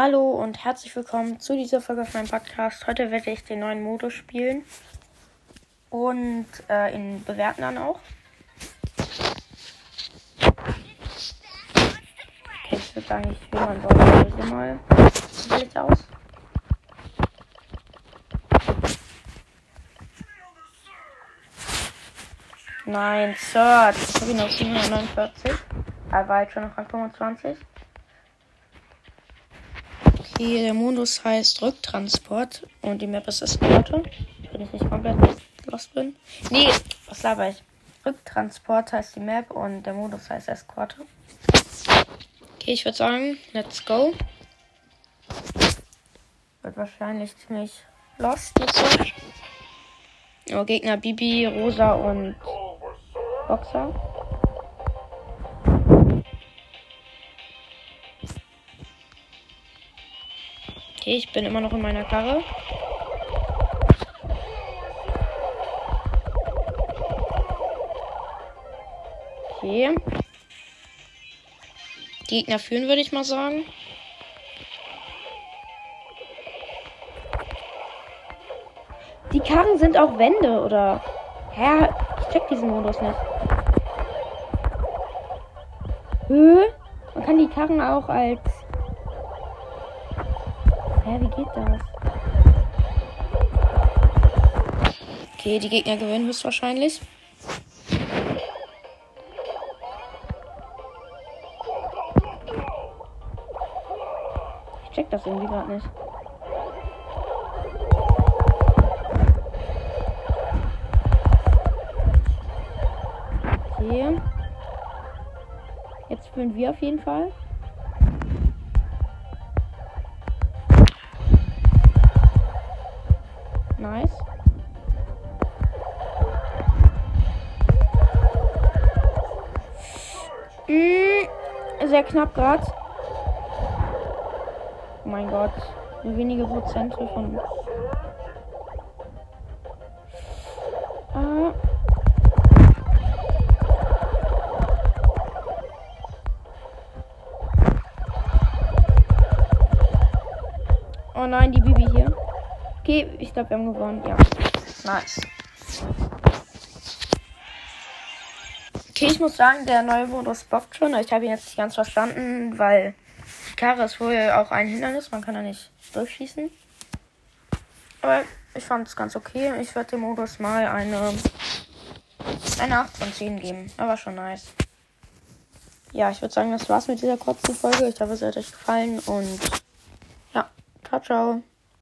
Hallo und herzlich willkommen zu dieser Folge auf meinem Podcast. Heute werde ich den neuen Modus spielen und äh, ihn bewerten dann auch. Okay, ich würde sagen, ich spiele mal Ball mal. Wie sieht aus? Nein, Search. Ich habe ihn auf 749. Er war jetzt schon auf Rang 25. Okay, der Modus heißt Rücktransport und die Map ist Eskorte. Wenn ich nicht komplett lost bin. Nee, was laber ich? Rücktransport heißt die Map und der Modus heißt Eskorte. Okay, ich würde sagen, let's go. Wird wahrscheinlich ziemlich lost. Oh, Gegner Bibi, Rosa und Boxer. Okay, ich bin immer noch in meiner Karre. Okay. Gegner führen, würde ich mal sagen. Die Karren sind auch Wände, oder? Hä? Ich check diesen Modus nicht. Hä? Man kann die Karren auch als. Hä, wie geht das? Okay, die Gegner gewinnen höchstwahrscheinlich. Ich check das irgendwie gerade nicht. Okay. Jetzt spielen wir auf jeden Fall. Sehr knapp gerade. Oh mein Gott. Nur wenige Prozent von. Oh nein, die Bibi hier. Okay, ich glaube, wir haben gewonnen. Ja. Nice. Okay, ich muss sagen, der neue Modus bockt schon. Ich habe ihn jetzt nicht ganz verstanden, weil die Karre ist wohl auch ein Hindernis. Man kann da nicht durchschießen. Aber ich fand es ganz okay. Ich werde dem Modus mal eine, eine 8 von 10 geben. Aber schon nice. Ja, ich würde sagen, das war's mit dieser kurzen Folge. Ich hoffe, es hat euch gefallen und ja, ciao, ciao.